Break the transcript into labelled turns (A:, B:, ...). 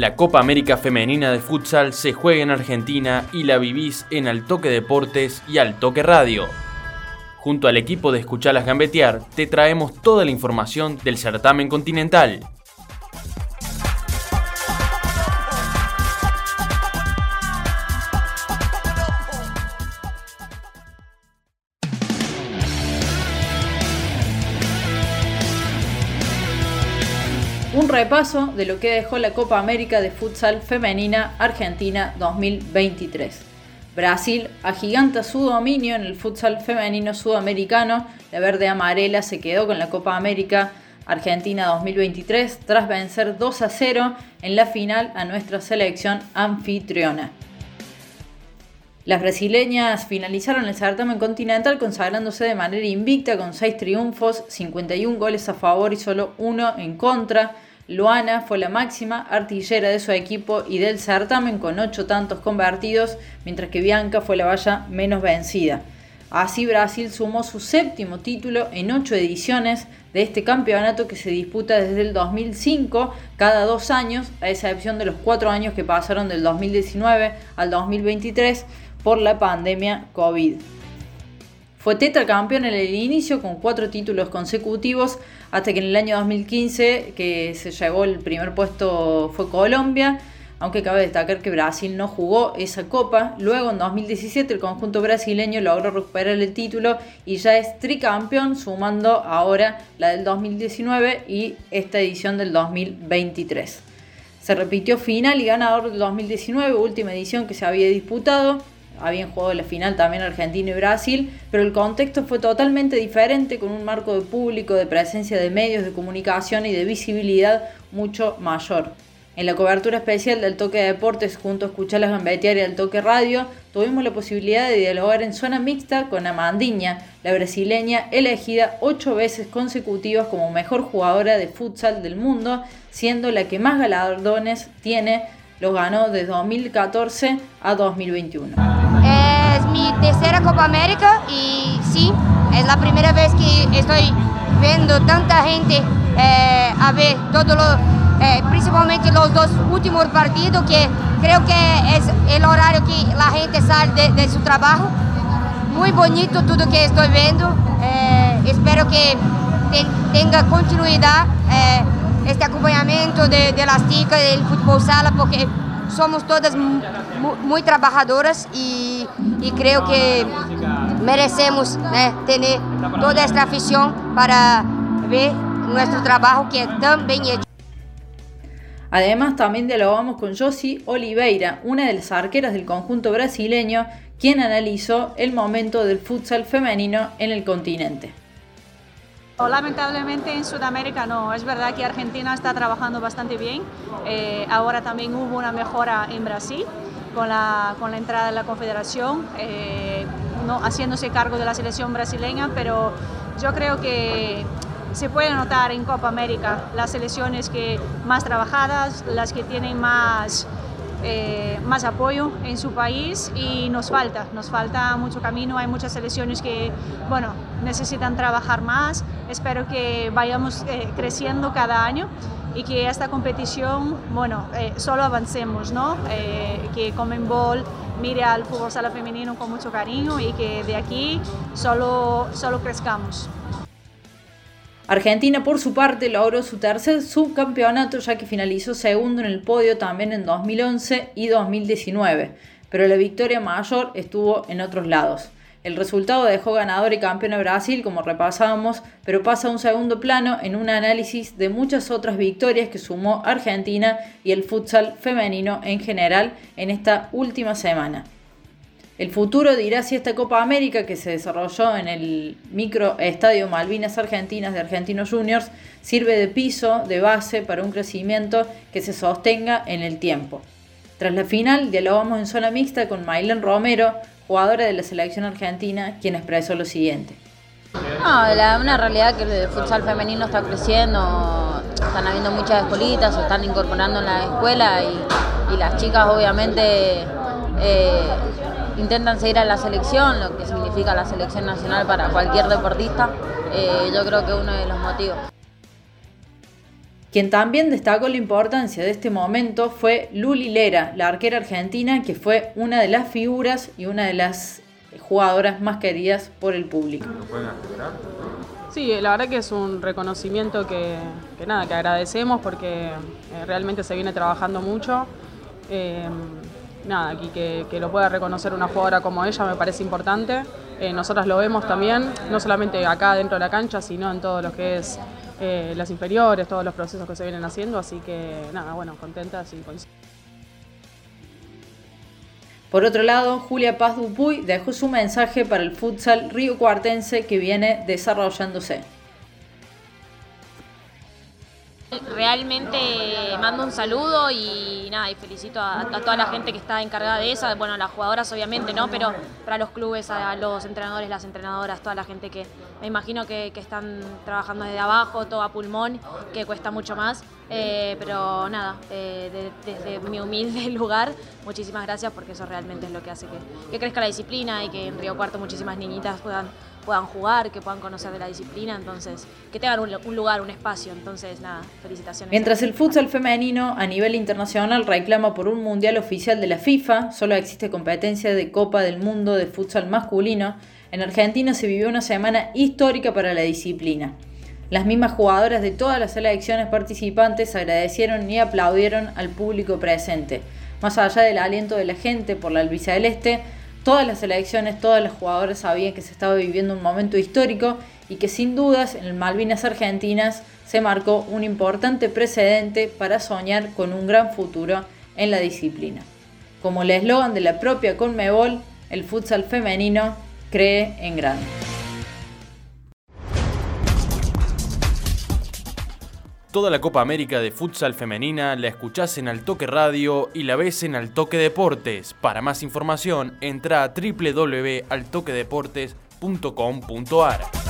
A: La Copa América Femenina de Futsal se juega en Argentina y la vivís en Al Toque Deportes y Al Toque Radio. Junto al equipo de Escuchalas Gambetear, te traemos toda la información del certamen continental.
B: Un repaso de lo que dejó la Copa América de Futsal Femenina Argentina 2023. Brasil agiganta su dominio en el futsal femenino sudamericano. La verde amarela se quedó con la Copa América Argentina 2023 tras vencer 2 a 0 en la final a nuestra selección anfitriona. Las brasileñas finalizaron el certamen continental consagrándose de manera invicta con 6 triunfos, 51 goles a favor y solo 1 en contra. Luana fue la máxima artillera de su equipo y del certamen con 8 tantos convertidos, mientras que Bianca fue la valla menos vencida. Así Brasil sumó su séptimo título en 8 ediciones de este campeonato que se disputa desde el 2005 cada dos años, a excepción de los cuatro años que pasaron del 2019 al 2023 por la pandemia COVID. Fue tetracampeón en el inicio con cuatro títulos consecutivos, hasta que en el año 2015, que se llevó el primer puesto, fue Colombia, aunque cabe destacar que Brasil no jugó esa copa. Luego en 2017 el conjunto brasileño logró recuperar el título y ya es tricampeón, sumando ahora la del 2019 y esta edición del 2023. Se repitió final y ganador del 2019, última edición que se había disputado habían jugado la final también Argentina y Brasil, pero el contexto fue totalmente diferente, con un marco de público, de presencia de medios de comunicación y de visibilidad mucho mayor. En la cobertura especial del Toque de Deportes junto a Escuchar las Gambetear al Toque Radio, tuvimos la posibilidad de dialogar en zona mixta con Amandiña, la brasileña elegida ocho veces consecutivas como mejor jugadora de futsal del mundo, siendo la que más galardones tiene, los ganó de 2014 a 2021.
C: Mi tercera Copa América y sí, es la primera vez que estoy viendo tanta gente eh, a ver todo lo, eh, principalmente los dos últimos partidos que creo que es el horario que la gente sale de, su trabajo. Muy bonito todo que estoy viendo. Eh, espero que tenga continuidad este acompañamiento de, de las chicas del fútbol sala porque somos todas muy, trabajadoras y, creo que merecemos tener toda esta afición para ver nuestro trabajo que es tan bien hecho.
B: Además, también dialogamos con Josie Oliveira, una de las arqueras del conjunto brasileño, quien analizó el momento del futsal femenino en el continente.
D: Lamentablemente en Sudamérica no, es verdad que Argentina está trabajando bastante bien, eh, ahora también hubo una mejora en Brasil con la, con la entrada de la Confederación, eh, haciéndose cargo de la selección brasileña, pero yo creo que se puede notar en Copa América las selecciones que más trabajadas, las que tienen más eh, más apoyo en su país y nos falta, nos falta mucho camino, hay muchas selecciones que, bueno, necesitan trabajar más, espero que vayamos eh, creciendo cada año y que esta competición, bueno, eh, solo avancemos, ¿no? que Comenbol mire al fútbol sala femenino con mucho cariño y que de aquí solo, solo crezcamos.
B: Argentina, por su parte, logró su tercer subcampeonato ya que finalizó segundo en el podio también en 2011 y 2019, pero la victoria mayor estuvo en otros lados. El resultado dejó ganador y campeón a Brasil, como repasábamos, pero pasa a un segundo plano en un análisis de muchas otras victorias que sumó Argentina y el futsal femenino en general en esta última semana. El futuro dirá si esta Copa América, que se desarrolló en el micro estadio Malvinas Argentinas de Argentinos Juniors, sirve de piso, de base para un crecimiento que se sostenga en el tiempo. Tras la final, dialogamos en zona mixta con Maylen Romero, jugadora de la selección argentina, quien expresó lo siguiente.
E: No, la, una realidad que el futsal femenino está creciendo, están habiendo muchas escuelitas, se están incorporando en la escuela y, las chicas obviamente eh, intentan seguir a la selección, lo que significa la selección nacional para cualquier deportista, eh, yo creo que es uno de los motivos.
B: Quien también destacó la importancia de este momento fue Luli Lera, la arquera argentina, que fue una de las figuras y una de las jugadoras más queridas por el público.
F: Sí, la verdad que es un reconocimiento que, nada, que agradecemos porque eh, realmente se viene trabajando mucho. Eh, nada, aquí que, lo pueda reconocer una jugadora como ella me parece importante. Eh, nosotras lo vemos también, no solamente acá dentro de la cancha, sino en todo lo que es las inferiores, todos los procesos que se vienen haciendo, así que nada, bueno, contentas y
B: por otro lado, Julia Paz Dupuy dejó su mensaje para el futsal río cuartense que viene desarrollándose.
G: Realmente mando un saludo y nada, y felicito a, toda la gente que está encargada de eso, bueno, a las jugadoras obviamente, ¿no? Pero para los clubes, a los entrenadores, las entrenadoras, toda la gente que me imagino que, están trabajando desde abajo, todo a pulmón, que cuesta mucho más. Eh, pero nada, eh, desde mi humilde lugar, muchísimas gracias porque eso realmente es lo que hace que, que crezca la disciplina y que en Río Cuarto muchísimas niñitas puedan puedan jugar, que puedan conocer de la disciplina, entonces, que tengan un, lugar, un espacio. Entonces, nada, felicitaciones.
B: Mientras el futsal femenino a nivel internacional reclama por un mundial oficial de la FIFA, solo existe competencia de Copa del Mundo de futsal masculino, en Argentina se vivió una semana histórica para la disciplina. Las mismas jugadoras de todas las selecciones participantes agradecieron y aplaudieron al público presente. Más allá del aliento de la gente por la albiceleste, todas las elecciones, todas las jugadoras sabían que se estaba viviendo un momento histórico y que sin dudas en el Malvinas Argentinas se marcó un importante precedente para soñar con un gran futuro en la disciplina. Como el eslogan de la propia Conmebol, el futsal femenino cree en grande.
A: Toda la Copa América de futsal femenina la escuchás en Altoque Radio y la ves en Altoque Deportes. Para más información, entra a www.altoquedeportes.com.ar.